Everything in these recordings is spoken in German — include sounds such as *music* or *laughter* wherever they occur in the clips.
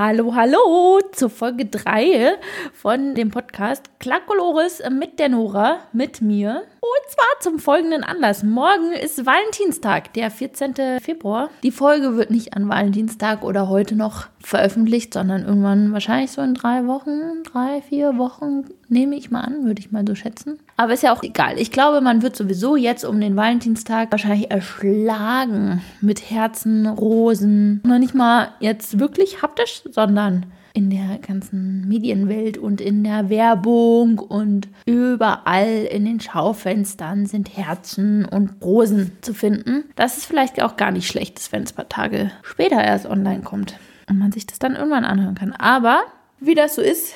Hallo, hallo zur Folge 3 von dem Podcast Klakolores mit der Nora, mit mir. Und zwar zum folgenden Anlass. Morgen ist Valentinstag, der 14. Februar. Die Folge wird nicht an Valentinstag oder heute noch veröffentlicht, sondern irgendwann wahrscheinlich so in drei Wochen, drei, vier Wochen, nehme ich mal an, würde ich mal so schätzen. Aber ist ja auch egal. Ich glaube, man wird sowieso jetzt um den Valentinstag wahrscheinlich erschlagen mit Herzen, Rosen. Noch nicht mal jetzt wirklich haptisch, sondern in der ganzen Medienwelt und in der Werbung und überall in den Schaufenstern sind Herzen und Rosen zu finden. Das ist vielleicht auch gar nicht schlecht, wenn es ein paar Tage später erst online kommt und man sich das dann irgendwann anhören kann. Aber wie das so ist,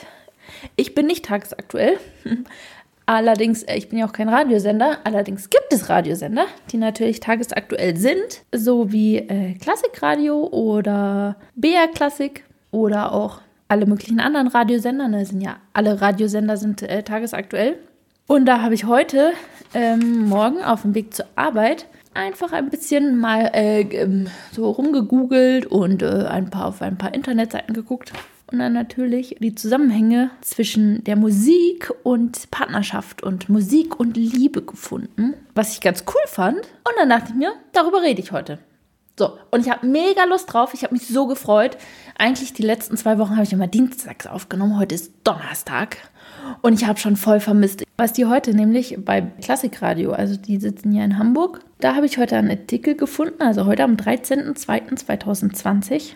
ich bin nicht tagesaktuell. *laughs* Allerdings, äh, ich bin ja auch kein Radiosender, allerdings gibt es Radiosender, die natürlich tagesaktuell sind, so wie äh, Klassikradio oder BR Klassik oder auch alle möglichen anderen Radiosender. Ne, sind ja alle Radiosender sind äh, tagesaktuell. Und da habe ich heute ähm, morgen auf dem Weg zur Arbeit einfach ein bisschen mal äh, ähm, so rumgegoogelt und äh, ein paar auf ein paar Internetseiten geguckt und dann natürlich die Zusammenhänge zwischen der Musik und Partnerschaft und Musik und Liebe gefunden, was ich ganz cool fand. Und dann dachte ich mir, darüber rede ich heute. So, und ich habe mega Lust drauf. Ich habe mich so gefreut. Eigentlich die letzten zwei Wochen habe ich immer dienstags aufgenommen. Heute ist Donnerstag. Und ich habe schon voll vermisst, was die heute nämlich bei Klassikradio, also die sitzen ja in Hamburg, da habe ich heute einen Artikel gefunden, also heute am 13.02.2020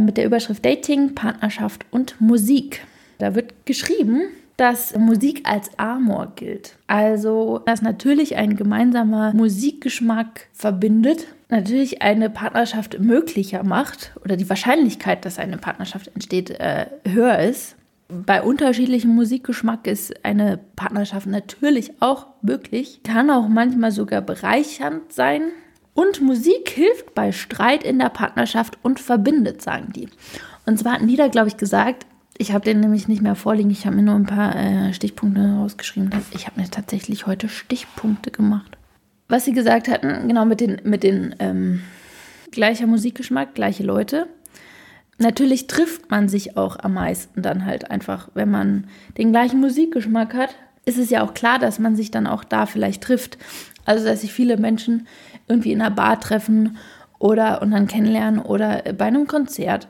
mit der Überschrift Dating, Partnerschaft und Musik. Da wird geschrieben, dass Musik als Amor gilt. Also, dass natürlich ein gemeinsamer Musikgeschmack verbindet, natürlich eine Partnerschaft möglicher macht oder die Wahrscheinlichkeit, dass eine Partnerschaft entsteht, äh, höher ist. Bei unterschiedlichem Musikgeschmack ist eine Partnerschaft natürlich auch möglich, kann auch manchmal sogar bereichernd sein. Und Musik hilft bei Streit in der Partnerschaft und verbindet, sagen die. Und zwar hatten die da, glaube ich, gesagt, ich habe den nämlich nicht mehr vorliegen. Ich habe mir nur ein paar äh, Stichpunkte rausgeschrieben. Ich habe mir tatsächlich heute Stichpunkte gemacht. Was sie gesagt hatten, genau mit den, mit den ähm, gleicher Musikgeschmack, gleiche Leute. Natürlich trifft man sich auch am meisten dann halt einfach, wenn man den gleichen Musikgeschmack hat. Ist es ja auch klar, dass man sich dann auch da vielleicht trifft. Also, dass sich viele Menschen irgendwie in einer Bar treffen oder und dann kennenlernen oder bei einem Konzert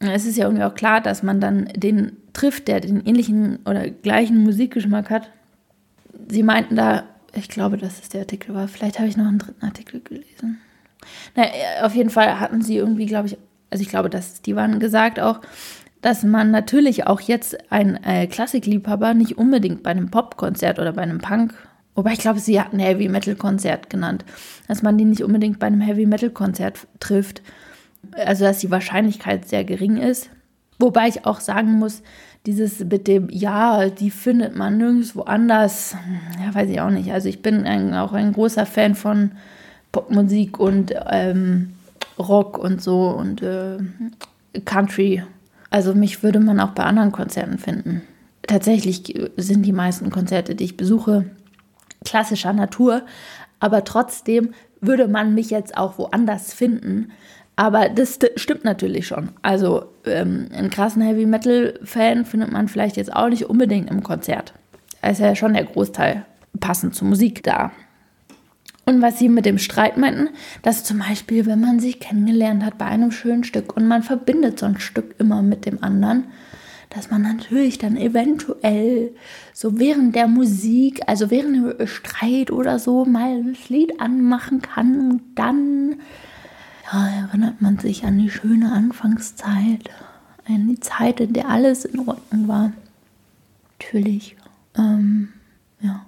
es ist ja irgendwie auch klar, dass man dann den trifft, der den ähnlichen oder gleichen Musikgeschmack hat. Sie meinten da, ich glaube, dass es der Artikel war, vielleicht habe ich noch einen dritten Artikel gelesen. Na, auf jeden Fall hatten sie irgendwie, glaube ich, also ich glaube, dass die waren gesagt auch, dass man natürlich auch jetzt ein äh, Klassikliebhaber nicht unbedingt bei einem Popkonzert oder bei einem Punk, wobei ich glaube, sie hatten Heavy Metal Konzert genannt, dass man die nicht unbedingt bei einem Heavy Metal Konzert trifft, also dass die Wahrscheinlichkeit sehr gering ist. Wobei ich auch sagen muss, dieses mit dem, ja, die findet man nirgendwo anders, ja, weiß ich auch nicht. Also ich bin ein, auch ein großer Fan von Popmusik und ähm, Rock und so und äh, Country. Also mich würde man auch bei anderen Konzerten finden. Tatsächlich sind die meisten Konzerte, die ich besuche, klassischer Natur, aber trotzdem würde man mich jetzt auch woanders finden, aber das stimmt natürlich schon. Also ähm, einen krassen Heavy Metal-Fan findet man vielleicht jetzt auch nicht unbedingt im Konzert. Da ist ja schon der Großteil passend zur Musik da. Und was sie mit dem Streit meinten, dass zum Beispiel, wenn man sich kennengelernt hat bei einem schönen Stück und man verbindet so ein Stück immer mit dem anderen, dass man natürlich dann eventuell so während der Musik, also während dem Streit oder so, mal das Lied anmachen kann und dann ja, erinnert man sich an die schöne Anfangszeit, an die Zeit, in der alles in Ordnung war. Natürlich. Ähm, ja.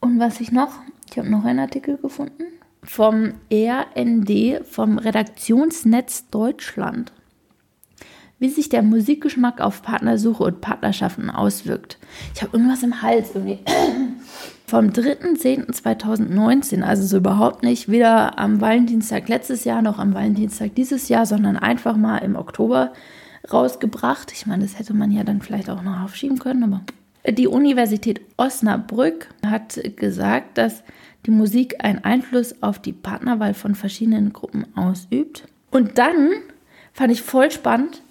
Und was ich noch, ich habe noch einen Artikel gefunden vom RND, vom Redaktionsnetz Deutschland, wie sich der Musikgeschmack auf Partnersuche und Partnerschaften auswirkt. Ich habe irgendwas im Hals irgendwie vom 3.10.2019, also so überhaupt nicht weder am Valentinstag letztes Jahr noch am Valentinstag dieses Jahr, sondern einfach mal im Oktober rausgebracht. Ich meine, das hätte man ja dann vielleicht auch noch aufschieben können, aber die Universität Osnabrück hat gesagt, dass die Musik einen Einfluss auf die Partnerwahl von verschiedenen Gruppen ausübt. Und dann fand ich voll spannend,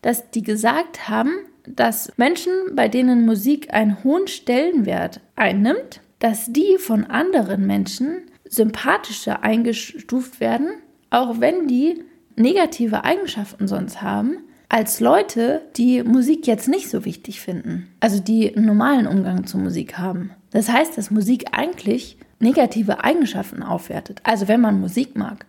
dass die gesagt haben, dass Menschen, bei denen Musik einen hohen Stellenwert einnimmt, dass die von anderen Menschen sympathischer eingestuft werden, auch wenn die negative Eigenschaften sonst haben, als Leute, die Musik jetzt nicht so wichtig finden. Also die einen normalen Umgang zur Musik haben. Das heißt, dass Musik eigentlich negative Eigenschaften aufwertet. Also wenn man Musik mag.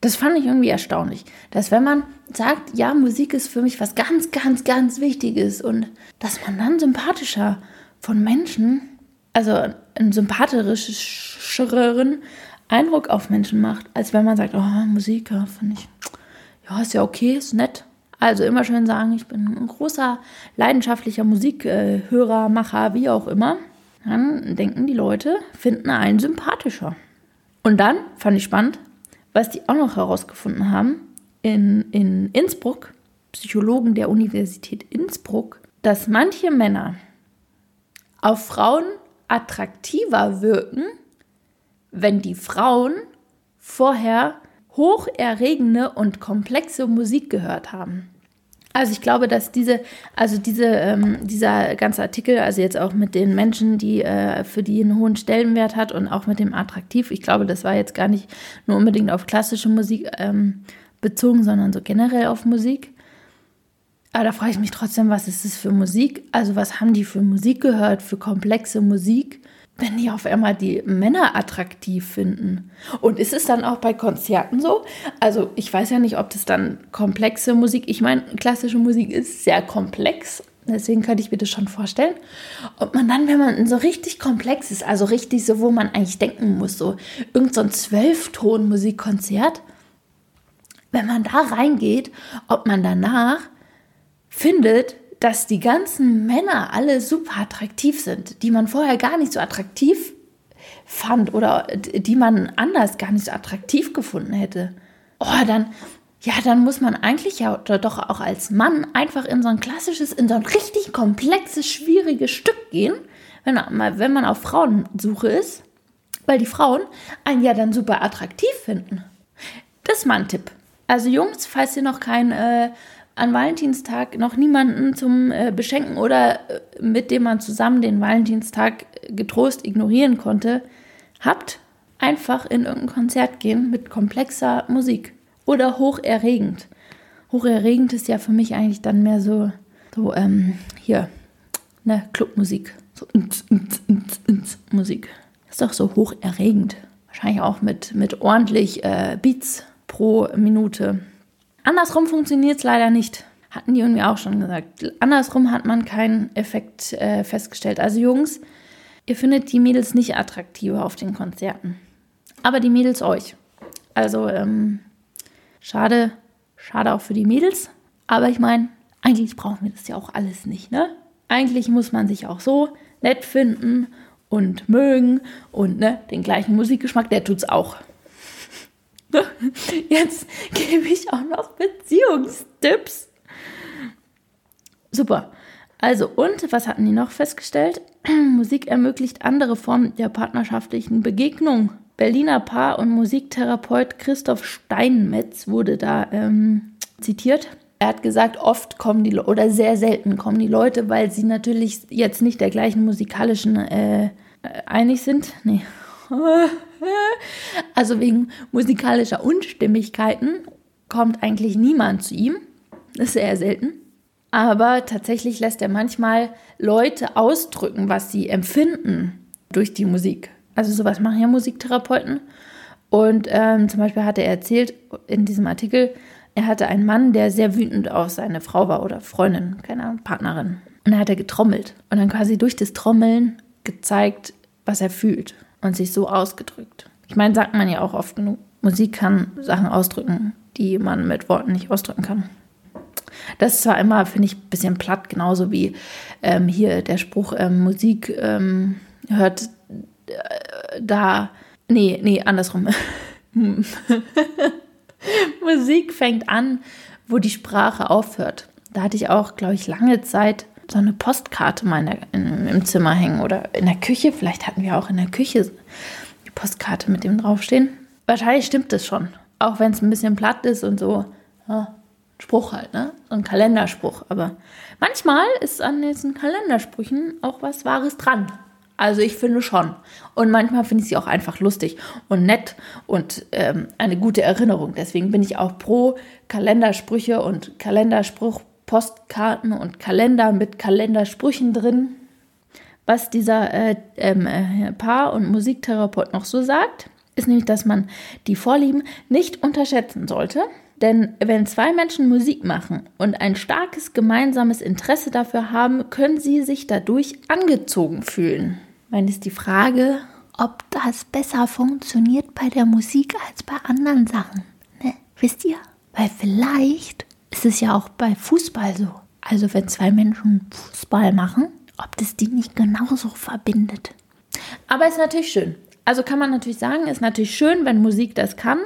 Das fand ich irgendwie erstaunlich, dass wenn man sagt, ja, Musik ist für mich was ganz, ganz, ganz Wichtiges und dass man dann sympathischer von Menschen, also einen sympathischeren Eindruck auf Menschen macht, als wenn man sagt, oh, Musik, ja, finde ich, ja, ist ja okay, ist nett. Also immer schön sagen, ich bin ein großer, leidenschaftlicher Musikhörer, Macher, wie auch immer. Dann denken die Leute, finden einen sympathischer. Und dann fand ich spannend, was die auch noch herausgefunden haben in, in Innsbruck, Psychologen der Universität Innsbruck, dass manche Männer auf Frauen attraktiver wirken, wenn die Frauen vorher hocherregende und komplexe Musik gehört haben. Also ich glaube, dass diese, also diese, ähm, dieser ganze Artikel, also jetzt auch mit den Menschen, die äh, für die einen hohen Stellenwert hat und auch mit dem Attraktiv, ich glaube, das war jetzt gar nicht nur unbedingt auf klassische Musik ähm, bezogen, sondern so generell auf Musik. Aber da frage ich mich trotzdem, was ist das für Musik? Also was haben die für Musik gehört, für komplexe Musik? Wenn die auf einmal die Männer attraktiv finden. Und ist es dann auch bei Konzerten so? Also ich weiß ja nicht, ob das dann komplexe Musik, ich meine, klassische Musik ist sehr komplex, deswegen könnte ich mir das schon vorstellen. Ob man dann, wenn man so richtig komplex ist, also richtig so, wo man eigentlich denken muss, so irgend so ein Zwölfton-Musikkonzert, wenn man da reingeht, ob man danach findet, dass die ganzen Männer alle super attraktiv sind, die man vorher gar nicht so attraktiv fand oder die man anders gar nicht so attraktiv gefunden hätte. Oh, dann, ja, dann muss man eigentlich ja doch auch als Mann einfach in so ein klassisches, in so ein richtig komplexes, schwieriges Stück gehen, wenn, wenn man auf Frauensuche ist, weil die Frauen einen ja dann super attraktiv finden. Das ist mal ein Tipp. Also Jungs, falls ihr noch kein äh, an Valentinstag noch niemanden zum äh, Beschenken oder äh, mit dem man zusammen den Valentinstag getrost ignorieren konnte, habt, einfach in irgendein Konzert gehen mit komplexer Musik oder hocherregend. Hocherregend ist ja für mich eigentlich dann mehr so, so ähm, hier, ne, Clubmusik. So ins, ins, ins, ins Musik. Ist doch so hocherregend. Wahrscheinlich auch mit, mit ordentlich äh, Beats pro Minute. Andersrum funktioniert es leider nicht. Hatten die irgendwie auch schon gesagt. Andersrum hat man keinen Effekt äh, festgestellt. Also Jungs, ihr findet die Mädels nicht attraktiver auf den Konzerten. Aber die Mädels euch. Also ähm, schade, schade auch für die Mädels. Aber ich meine, eigentlich brauchen wir das ja auch alles nicht, ne? Eigentlich muss man sich auch so nett finden und mögen und ne, den gleichen Musikgeschmack, der tut's auch. *laughs* Jetzt gebe ich auch noch Beziehungstipps. Super. Also, und was hatten die noch festgestellt? *clears throat* Musik ermöglicht andere Formen der partnerschaftlichen Begegnung. Berliner Paar- und Musiktherapeut Christoph Steinmetz wurde da ähm, zitiert. Er hat gesagt, oft kommen die oder sehr selten kommen die Leute, weil sie natürlich jetzt nicht der gleichen musikalischen äh, äh einig sind. Nee, *laughs* also wegen musikalischer Unstimmigkeiten kommt eigentlich niemand zu ihm. Das ist eher selten. Aber tatsächlich lässt er manchmal Leute ausdrücken, was sie empfinden durch die Musik. Also sowas machen ja Musiktherapeuten. Und ähm, zum Beispiel hatte er erzählt in diesem Artikel, er hatte einen Mann, der sehr wütend auf seine Frau war oder Freundin, keine Ahnung, Partnerin. Und da hat er getrommelt und dann quasi durch das Trommeln gezeigt, was er fühlt und sich so ausgedrückt. Ich meine, sagt man ja auch oft genug, Musik kann Sachen ausdrücken, die man mit Worten nicht ausdrücken kann. Das ist zwar immer, finde ich, ein bisschen platt, genauso wie ähm, hier der Spruch, ähm, Musik ähm, hört äh, da, nee, nee, andersrum. *laughs* Musik fängt an, wo die Sprache aufhört. Da hatte ich auch, glaube ich, lange Zeit so eine Postkarte mal der, in, im Zimmer hängen oder in der Küche. Vielleicht hatten wir auch in der Küche die Postkarte mit dem draufstehen. Wahrscheinlich stimmt das schon. Auch wenn es ein bisschen platt ist und so. Ja. Spruch halt, ne? So ein Kalenderspruch. Aber manchmal ist an diesen Kalendersprüchen auch was Wahres dran. Also ich finde schon. Und manchmal finde ich sie auch einfach lustig und nett und ähm, eine gute Erinnerung. Deswegen bin ich auch pro Kalendersprüche und Kalenderspruch, Postkarten und Kalender mit Kalendersprüchen drin. Was dieser äh, ähm, äh, Paar- und Musiktherapeut noch so sagt, ist nämlich, dass man die Vorlieben nicht unterschätzen sollte. Denn wenn zwei Menschen Musik machen und ein starkes gemeinsames Interesse dafür haben, können sie sich dadurch angezogen fühlen. Meine, ist die Frage, ob das besser funktioniert bei der Musik als bei anderen Sachen. Ne? Wisst ihr? Weil vielleicht ist es ja auch bei Fußball so. Also wenn zwei Menschen Fußball machen, ob das die nicht genauso verbindet. Aber ist natürlich schön. Also kann man natürlich sagen, ist natürlich schön, wenn Musik das kann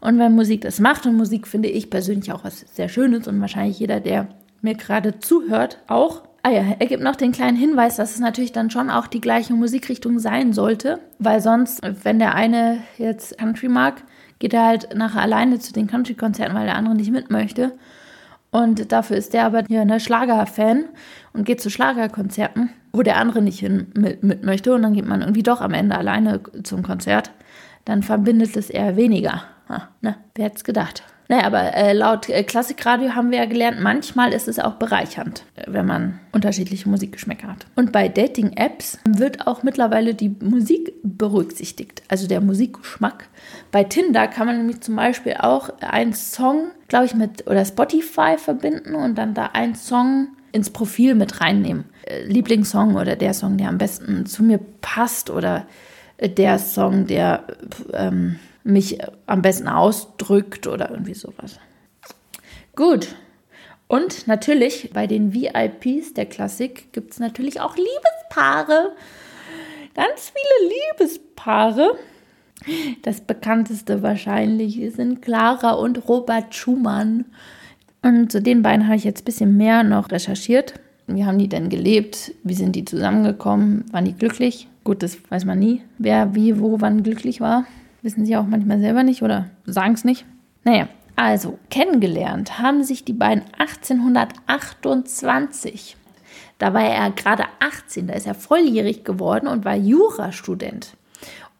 und wenn Musik das macht. Und Musik finde ich persönlich auch was sehr Schönes und wahrscheinlich jeder, der mir gerade zuhört, auch. Ah ja, er gibt noch den kleinen Hinweis, dass es natürlich dann schon auch die gleiche Musikrichtung sein sollte, weil sonst, wenn der eine jetzt Country mag, geht er halt nachher alleine zu den Country-Konzerten, weil der andere nicht mit möchte. Und dafür ist der aber hier ein Schlager-Fan und geht zu Schlagerkonzerten, wo der andere nicht hin mit, mit möchte. Und dann geht man irgendwie doch am Ende alleine zum Konzert. Dann verbindet es eher weniger. Ha, ne? Wer hätte es gedacht? Naja, aber äh, laut äh, Klassikradio haben wir ja gelernt, manchmal ist es auch bereichernd, äh, wenn man unterschiedliche Musikgeschmäcker hat. Und bei Dating-Apps wird auch mittlerweile die Musik berücksichtigt, also der Musikgeschmack. Bei Tinder kann man nämlich zum Beispiel auch einen Song, glaube ich, mit oder Spotify verbinden und dann da einen Song ins Profil mit reinnehmen. Äh, Lieblingssong oder der Song, der am besten zu mir passt oder äh, der Song, der ähm, mich am besten ausdrückt oder irgendwie sowas. Gut. Und natürlich bei den VIPs der Klassik gibt es natürlich auch Liebespaare. Ganz viele Liebespaare. Das bekannteste wahrscheinlich sind Clara und Robert Schumann. Und zu den beiden habe ich jetzt ein bisschen mehr noch recherchiert. Wie haben die denn gelebt? Wie sind die zusammengekommen? Waren die glücklich? Gut, das weiß man nie, wer wie, wo, wann glücklich war. Wissen sie auch manchmal selber nicht oder sagen es nicht. Naja, also kennengelernt haben sich die beiden 1828. Da war er gerade 18, da ist er volljährig geworden und war Jurastudent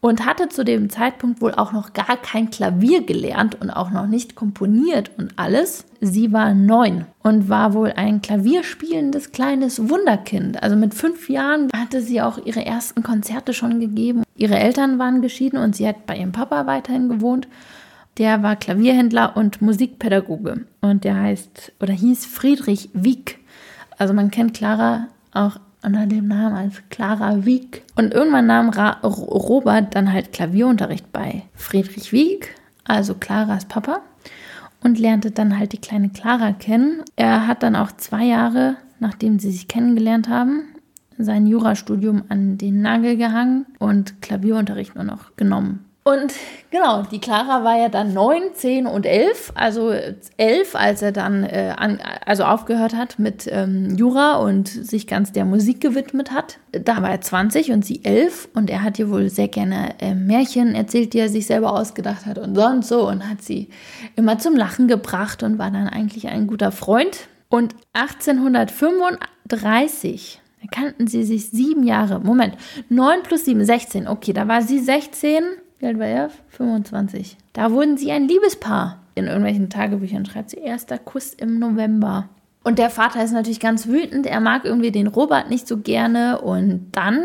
und hatte zu dem Zeitpunkt wohl auch noch gar kein Klavier gelernt und auch noch nicht komponiert und alles. Sie war neun und war wohl ein klavierspielendes kleines Wunderkind. Also mit fünf Jahren hatte sie auch ihre ersten Konzerte schon gegeben. Ihre Eltern waren geschieden und sie hat bei ihrem Papa weiterhin gewohnt. Der war Klavierhändler und Musikpädagoge und der heißt oder hieß Friedrich Wieck. Also man kennt Clara auch unter dem Namen als Clara Wieck. Und irgendwann nahm Ra Robert dann halt Klavierunterricht bei Friedrich Wieck, also Claras Papa, und lernte dann halt die kleine Clara kennen. Er hat dann auch zwei Jahre, nachdem sie sich kennengelernt haben, sein Jurastudium an den Nagel gehangen und Klavierunterricht nur noch genommen. Und genau, die Clara war ja dann 9, 10 und 11, also 11, als er dann äh, an, also aufgehört hat mit ähm, Jura und sich ganz der Musik gewidmet hat. Da war er 20 und sie 11 und er hat ihr wohl sehr gerne äh, Märchen erzählt, die er sich selber ausgedacht hat und sonst so und hat sie immer zum Lachen gebracht und war dann eigentlich ein guter Freund. Und 1835 kannten sie sich sieben Jahre. Moment, 9 plus 7, 16. Okay, da war sie 16 wie alt war er? 25. Da wurden sie ein Liebespaar. In irgendwelchen Tagebüchern schreibt sie erster Kuss im November. Und der Vater ist natürlich ganz wütend. Er mag irgendwie den Robert nicht so gerne. Und dann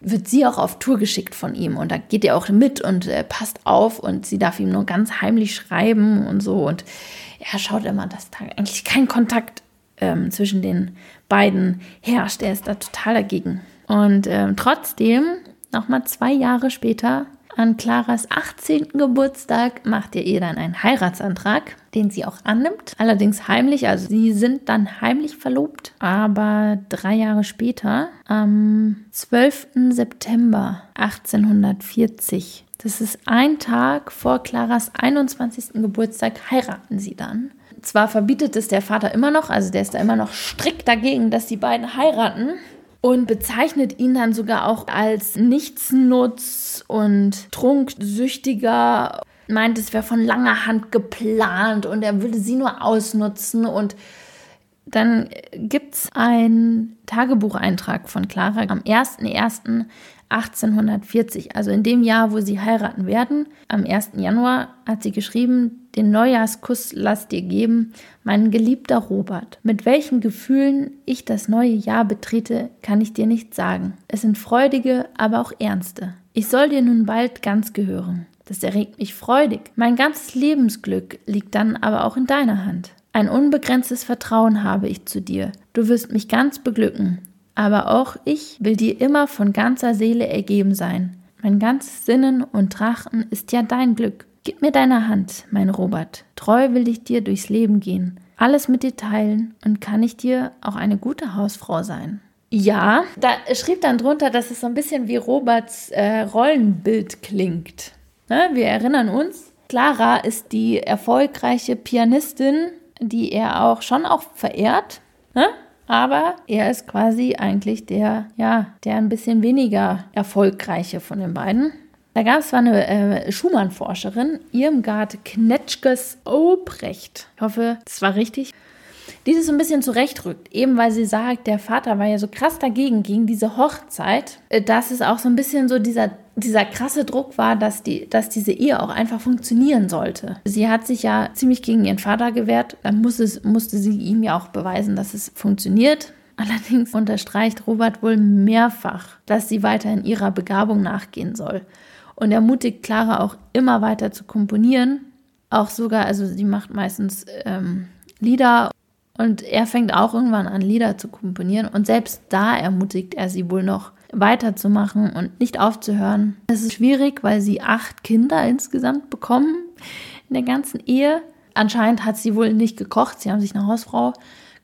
wird sie auch auf Tour geschickt von ihm. Und da geht er auch mit und äh, passt auf. Und sie darf ihm nur ganz heimlich schreiben und so. Und er schaut immer, dass da eigentlich kein Kontakt ähm, zwischen den beiden herrscht. Er ist da total dagegen. Und ähm, trotzdem, nochmal zwei Jahre später, an Claras 18. Geburtstag macht ihr ihr dann einen Heiratsantrag, den sie auch annimmt. Allerdings heimlich, also sie sind dann heimlich verlobt. Aber drei Jahre später, am 12. September 1840, das ist ein Tag vor Claras 21. Geburtstag, heiraten sie dann. Zwar verbietet es der Vater immer noch, also der ist da immer noch strikt dagegen, dass die beiden heiraten und bezeichnet ihn dann sogar auch als Nichtsnutz und Trunksüchtiger. meint, es wäre von langer Hand geplant und er würde sie nur ausnutzen. Und dann gibt es einen Tagebucheintrag von Clara am 1.1. 1840, also in dem Jahr, wo sie heiraten werden. Am 1. Januar hat sie geschrieben, den Neujahrskuss lass dir geben, mein geliebter Robert. Mit welchen Gefühlen ich das neue Jahr betrete, kann ich dir nicht sagen. Es sind freudige, aber auch ernste. Ich soll dir nun bald ganz gehören. Das erregt mich freudig. Mein ganzes Lebensglück liegt dann aber auch in deiner Hand. Ein unbegrenztes Vertrauen habe ich zu dir. Du wirst mich ganz beglücken. Aber auch ich will dir immer von ganzer Seele ergeben sein. Mein ganzes Sinnen und Trachten ist ja dein Glück. Gib mir deine Hand, mein Robert. Treu will ich dir durchs Leben gehen, alles mit dir teilen und kann ich dir auch eine gute Hausfrau sein. Ja, da schrieb dann drunter, dass es so ein bisschen wie Roberts äh, Rollenbild klingt. Ne? Wir erinnern uns, Clara ist die erfolgreiche Pianistin, die er auch schon auch verehrt. Ne? Aber er ist quasi eigentlich der, ja, der ein bisschen weniger erfolgreiche von den beiden. Da gab es eine äh, Schumann-Forscherin, Irmgard Knetschkes Obrecht. Ich hoffe, das war richtig die das so ein bisschen zurechtrückt, eben weil sie sagt, der Vater war ja so krass dagegen, gegen diese Hochzeit, äh, dass es auch so ein bisschen so dieser, dieser krasse Druck war, dass, die, dass diese Ehe auch einfach funktionieren sollte. Sie hat sich ja ziemlich gegen ihren Vater gewehrt, dann musste, es, musste sie ihm ja auch beweisen, dass es funktioniert. Allerdings unterstreicht Robert wohl mehrfach, dass sie weiter in ihrer Begabung nachgehen soll und ermutigt Clara auch immer weiter zu komponieren. Auch sogar, also sie macht meistens ähm, Lieder und er fängt auch irgendwann an, Lieder zu komponieren. Und selbst da ermutigt er sie wohl noch weiterzumachen und nicht aufzuhören. Es ist schwierig, weil sie acht Kinder insgesamt bekommen in der ganzen Ehe. Anscheinend hat sie wohl nicht gekocht. Sie haben sich eine Hausfrau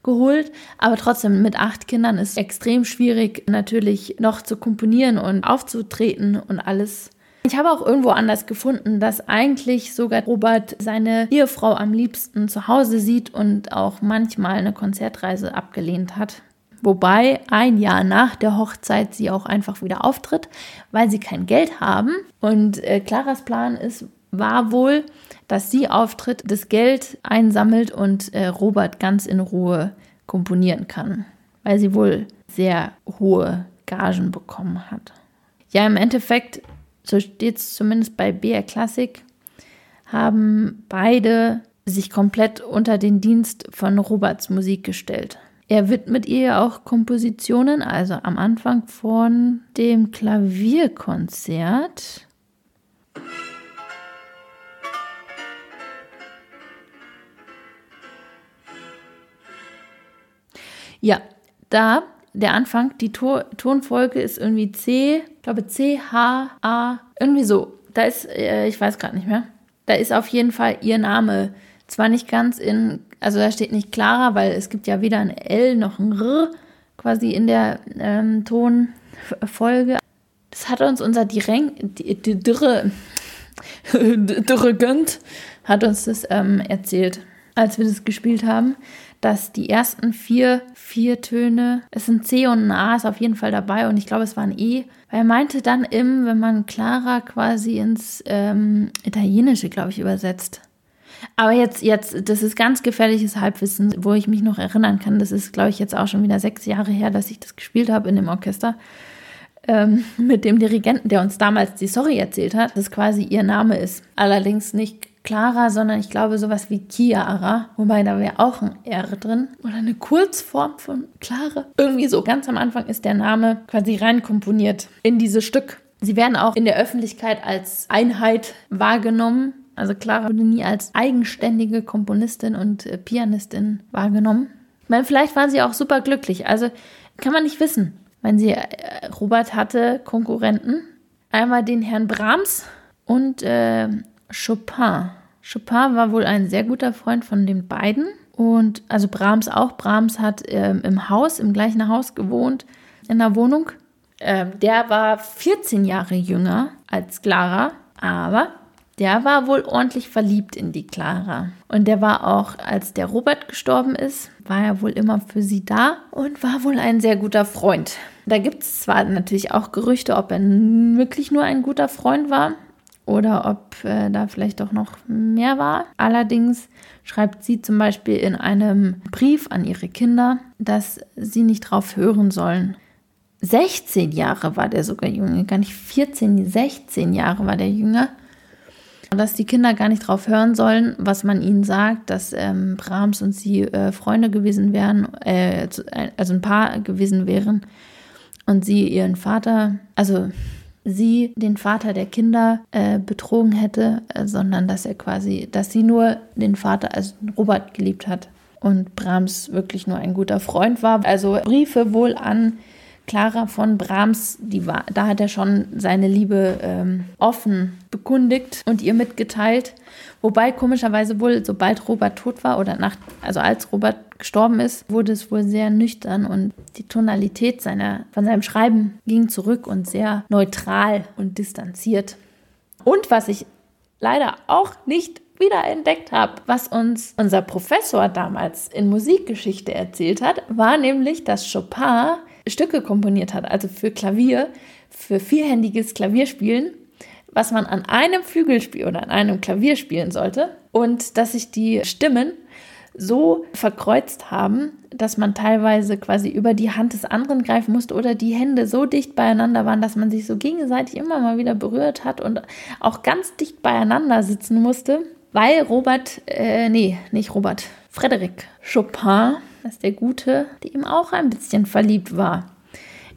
geholt. Aber trotzdem, mit acht Kindern ist es extrem schwierig, natürlich noch zu komponieren und aufzutreten und alles ich habe auch irgendwo anders gefunden, dass eigentlich sogar Robert seine Ehefrau am liebsten zu Hause sieht und auch manchmal eine Konzertreise abgelehnt hat. Wobei ein Jahr nach der Hochzeit sie auch einfach wieder auftritt, weil sie kein Geld haben. Und äh, Claras Plan ist, war wohl, dass sie auftritt, das Geld einsammelt und äh, Robert ganz in Ruhe komponieren kann, weil sie wohl sehr hohe Gagen bekommen hat. Ja, im Endeffekt so steht es zumindest bei BR Classic, haben beide sich komplett unter den Dienst von Roberts Musik gestellt. Er widmet ihr auch Kompositionen, also am Anfang von dem Klavierkonzert. Ja, da der Anfang, die to Tonfolge ist irgendwie C, ich glaube C, H, A, irgendwie so. Da ist, äh, ich weiß gerade nicht mehr. Da ist auf jeden Fall ihr Name. Zwar nicht ganz in, also da steht nicht Clara, weil es gibt ja weder ein L noch ein R quasi in der ähm, Tonfolge. Das hat uns unser die Dirre, *laughs* Dirigent hat uns das ähm, erzählt, als wir das gespielt haben dass die ersten vier, vier Töne, es sind C und ein A ist auf jeden Fall dabei und ich glaube, es war ein E. Weil er meinte dann im, wenn man Clara quasi ins ähm, Italienische, glaube ich, übersetzt. Aber jetzt, jetzt, das ist ganz gefährliches Halbwissen, wo ich mich noch erinnern kann. Das ist, glaube ich, jetzt auch schon wieder sechs Jahre her, dass ich das gespielt habe in dem Orchester. Ähm, *laughs* mit dem Dirigenten, der uns damals die Sorry erzählt hat, dass quasi ihr Name ist. Allerdings nicht Clara, sondern ich glaube sowas wie Chiara, wobei da wäre auch ein R drin oder eine Kurzform von Clara. Irgendwie so ganz am Anfang ist der Name quasi reinkomponiert in dieses Stück. Sie werden auch in der Öffentlichkeit als Einheit wahrgenommen. Also Clara wurde nie als eigenständige Komponistin und äh, Pianistin wahrgenommen. Ich meine, vielleicht war sie auch super glücklich. Also kann man nicht wissen. Wenn sie äh, Robert hatte Konkurrenten. Einmal den Herrn Brahms und äh, Chopin. Chopin war wohl ein sehr guter Freund von den beiden. Und also Brahms auch. Brahms hat ähm, im Haus, im gleichen Haus gewohnt, in der Wohnung. Ähm, der war 14 Jahre jünger als Clara, aber der war wohl ordentlich verliebt in die Clara. Und der war auch, als der Robert gestorben ist, war er wohl immer für sie da und war wohl ein sehr guter Freund. Da gibt es zwar natürlich auch Gerüchte, ob er wirklich nur ein guter Freund war oder ob äh, da vielleicht doch noch mehr war. Allerdings schreibt sie zum Beispiel in einem Brief an ihre Kinder, dass sie nicht drauf hören sollen. 16 Jahre war der sogar Junge, gar nicht 14, 16 Jahre war der Jünger. Dass die Kinder gar nicht drauf hören sollen, was man ihnen sagt, dass ähm, Brahms und sie äh, Freunde gewesen wären, äh, also ein Paar gewesen wären und sie ihren Vater, also sie den Vater der Kinder äh, betrogen hätte, äh, sondern dass er quasi, dass sie nur den Vater, also Robert, geliebt hat und Brahms wirklich nur ein guter Freund war. Also Briefe wohl an Clara von Brahms, die war, da hat er schon seine Liebe ähm, offen bekundigt und ihr mitgeteilt. Wobei komischerweise wohl, sobald Robert tot war oder nach, also als Robert gestorben ist, wurde es wohl sehr nüchtern und die Tonalität seiner, von seinem Schreiben ging zurück und sehr neutral und distanziert. Und was ich leider auch nicht wieder entdeckt habe, was uns unser Professor damals in Musikgeschichte erzählt hat, war nämlich, dass Chopin Stücke komponiert hat, also für Klavier, für vierhändiges Klavierspielen, was man an einem Flügelspiel oder an einem Klavier spielen sollte. Und dass sich die Stimmen so verkreuzt haben, dass man teilweise quasi über die Hand des anderen greifen musste oder die Hände so dicht beieinander waren, dass man sich so gegenseitig immer mal wieder berührt hat und auch ganz dicht beieinander sitzen musste, weil Robert, äh, nee, nicht Robert, Frédéric Chopin dass der Gute, der ihm auch ein bisschen verliebt war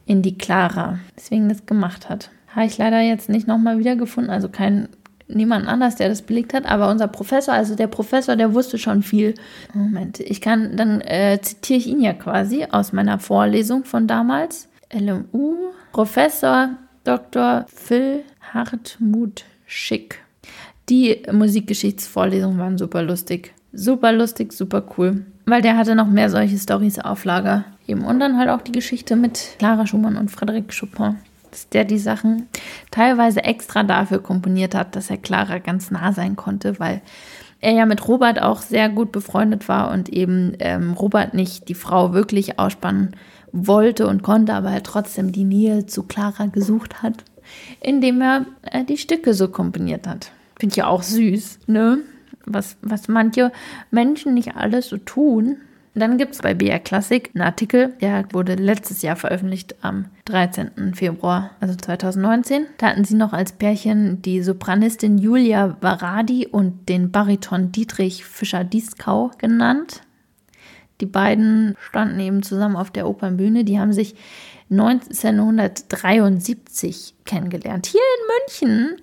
in die Clara, deswegen das gemacht hat. Habe ich leider jetzt nicht nochmal wiedergefunden, also kein niemand anders, der das belegt hat, aber unser Professor, also der Professor, der wusste schon viel. Moment, ich kann, dann äh, zitiere ich ihn ja quasi aus meiner Vorlesung von damals. LMU, Professor Dr. Phil Hartmut Schick. Die Musikgeschichtsvorlesungen waren super lustig. Super lustig, super cool. Weil der hatte noch mehr solche Stories auf Lager. Eben. Und dann halt auch die Geschichte mit Clara Schumann und Frédéric Chopin. Dass der die Sachen teilweise extra dafür komponiert hat, dass er Clara ganz nah sein konnte, weil er ja mit Robert auch sehr gut befreundet war und eben ähm, Robert nicht die Frau wirklich ausspannen wollte und konnte, aber er trotzdem die Nähe zu Clara gesucht hat, indem er äh, die Stücke so komponiert hat. Finde ich ja auch süß, ne? Was, was manche Menschen nicht alles so tun. Dann gibt es bei BR Classic einen Artikel, der wurde letztes Jahr veröffentlicht am 13. Februar, also 2019. Da hatten sie noch als Pärchen die Sopranistin Julia Varadi und den Bariton Dietrich Fischer-Dieskau genannt. Die beiden standen eben zusammen auf der Opernbühne. Die haben sich 1973 kennengelernt. Hier in München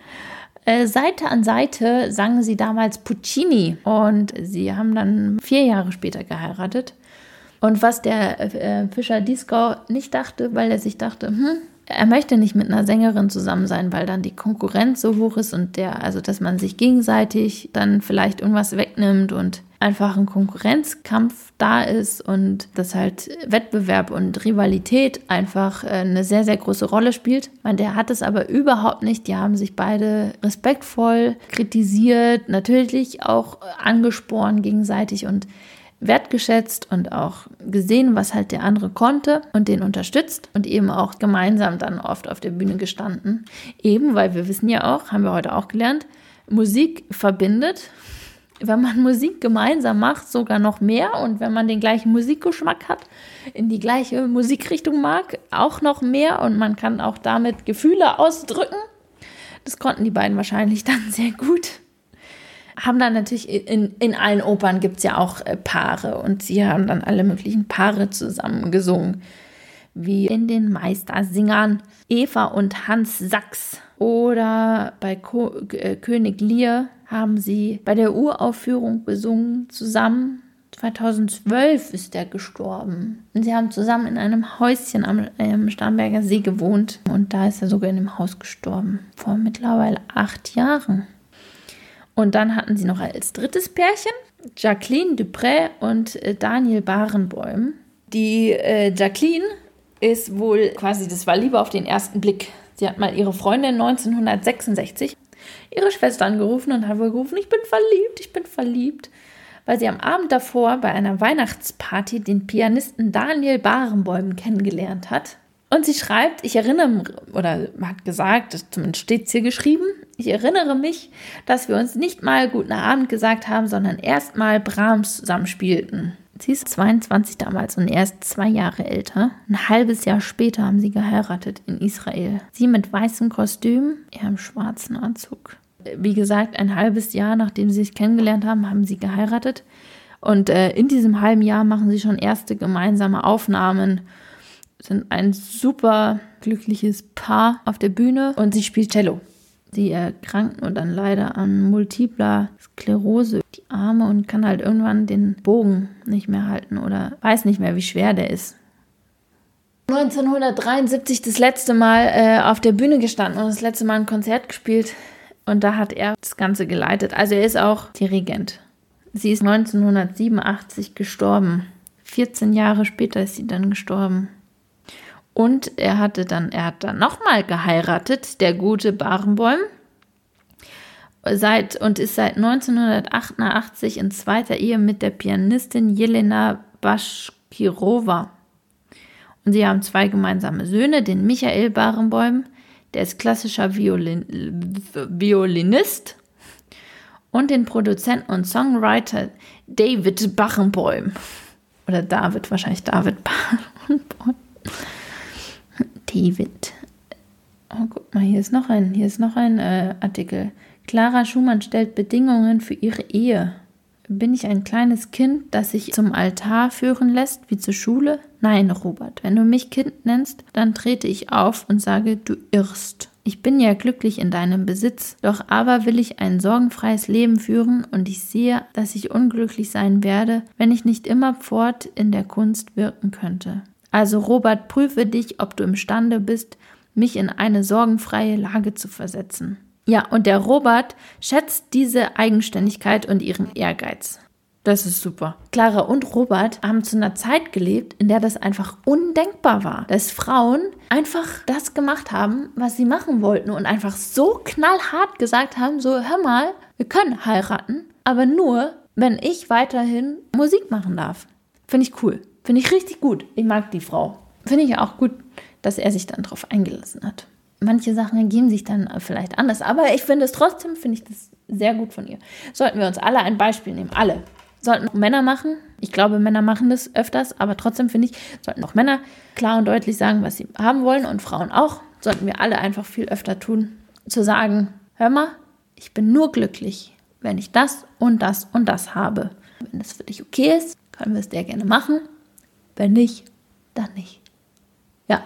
Seite an Seite sangen sie damals Puccini und sie haben dann vier Jahre später geheiratet. Und was der äh, Fischer Dieskau nicht dachte, weil er sich dachte, hm, er möchte nicht mit einer Sängerin zusammen sein, weil dann die Konkurrenz so hoch ist und der, also dass man sich gegenseitig dann vielleicht irgendwas wegnimmt und einfach ein Konkurrenzkampf da ist und dass halt Wettbewerb und Rivalität einfach äh, eine sehr, sehr große Rolle spielt. Man, der hat es aber überhaupt nicht. Die haben sich beide respektvoll kritisiert, natürlich auch angesporen gegenseitig und wertgeschätzt und auch gesehen, was halt der andere konnte und den unterstützt und eben auch gemeinsam dann oft auf der Bühne gestanden. Eben, weil wir wissen ja auch, haben wir heute auch gelernt, Musik verbindet. Wenn man Musik gemeinsam macht, sogar noch mehr und wenn man den gleichen Musikgeschmack hat, in die gleiche Musikrichtung mag, auch noch mehr und man kann auch damit Gefühle ausdrücken. Das konnten die beiden wahrscheinlich *laughs* dann sehr gut haben dann natürlich in, in allen Opern gibt es ja auch äh, Paare und sie haben dann alle möglichen Paare zusammen gesungen. Wie in den Meistersingern Eva und Hans Sachs. Oder bei Ko äh, König Lear haben sie bei der Uraufführung gesungen zusammen. 2012 ist er gestorben. Und sie haben zusammen in einem Häuschen am ähm, Starnberger See gewohnt. Und da ist er sogar in dem Haus gestorben. Vor mittlerweile acht Jahren. Und dann hatten sie noch als drittes Pärchen Jacqueline Dupré und äh, Daniel Barenbäum. Die äh, Jacqueline ist wohl quasi, das war Liebe auf den ersten Blick. Sie hat mal ihre Freundin 1966 ihre Schwester angerufen und hat wohl gerufen, ich bin verliebt, ich bin verliebt, weil sie am Abend davor bei einer Weihnachtsparty den Pianisten Daniel Barenbäum kennengelernt hat. Und sie schreibt, ich erinnere, oder hat gesagt, zumindest steht es hier geschrieben, Ich erinnere mich, dass wir uns nicht mal guten Abend gesagt haben, sondern erst mal Brahms zusammenspielten. Sie ist 22 damals und er ist zwei Jahre älter. Ein halbes Jahr später haben sie geheiratet in Israel. Sie mit weißem Kostüm, er im schwarzen Anzug. Wie gesagt, ein halbes Jahr nachdem sie sich kennengelernt haben, haben sie geheiratet. Und äh, in diesem halben Jahr machen sie schon erste gemeinsame Aufnahmen. Sind ein super glückliches Paar auf der Bühne und sie spielt Cello. Sie erkrankt nur dann leider an multipler Sklerose, die Arme und kann halt irgendwann den Bogen nicht mehr halten oder weiß nicht mehr, wie schwer der ist. 1973 das letzte Mal äh, auf der Bühne gestanden und das letzte Mal ein Konzert gespielt und da hat er das Ganze geleitet. Also er ist auch Dirigent. Sie ist 1987 gestorben. 14 Jahre später ist sie dann gestorben. Und er hatte dann, er hat dann nochmal geheiratet, der gute Barenbäum. Seit, und ist seit 1988 in zweiter Ehe mit der Pianistin Jelena Baschkirova. Und sie haben zwei gemeinsame Söhne, den Michael Barenbäum, der ist klassischer Violin, Violinist, und den Produzenten und Songwriter David Barenbäum. Oder David, wahrscheinlich David Barenbäum. David. Oh, guck mal, hier ist noch ein, hier ist noch ein äh, Artikel. Clara Schumann stellt Bedingungen für ihre Ehe. Bin ich ein kleines Kind, das sich zum Altar führen lässt, wie zur Schule? Nein, Robert, wenn du mich Kind nennst, dann trete ich auf und sage, du irrst. Ich bin ja glücklich in deinem Besitz, doch aber will ich ein sorgenfreies Leben führen und ich sehe, dass ich unglücklich sein werde, wenn ich nicht immerfort in der Kunst wirken könnte. Also Robert, prüfe dich, ob du imstande bist, mich in eine sorgenfreie Lage zu versetzen. Ja, und der Robert schätzt diese Eigenständigkeit und ihren Ehrgeiz. Das ist super. Clara und Robert haben zu einer Zeit gelebt, in der das einfach undenkbar war, dass Frauen einfach das gemacht haben, was sie machen wollten und einfach so knallhart gesagt haben, so hör mal, wir können heiraten, aber nur, wenn ich weiterhin Musik machen darf. Finde ich cool. Finde ich richtig gut. Ich mag die Frau. Finde ich auch gut, dass er sich dann darauf eingelassen hat. Manche Sachen ergeben sich dann vielleicht anders, aber ich finde es trotzdem, finde ich das sehr gut von ihr. Sollten wir uns alle ein Beispiel nehmen, alle. Sollten auch Männer machen. Ich glaube, Männer machen das öfters, aber trotzdem finde ich, sollten auch Männer klar und deutlich sagen, was sie haben wollen und Frauen auch. Sollten wir alle einfach viel öfter tun, zu sagen, hör mal, ich bin nur glücklich, wenn ich das und das und das habe. Wenn das für dich okay ist, können wir es sehr gerne machen. Wenn nicht, dann nicht. Ja.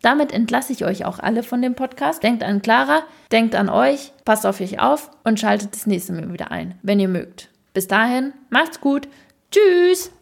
Damit entlasse ich euch auch alle von dem Podcast. Denkt an Clara, denkt an euch, passt auf euch auf und schaltet das nächste Mal wieder ein, wenn ihr mögt. Bis dahin, macht's gut. Tschüss.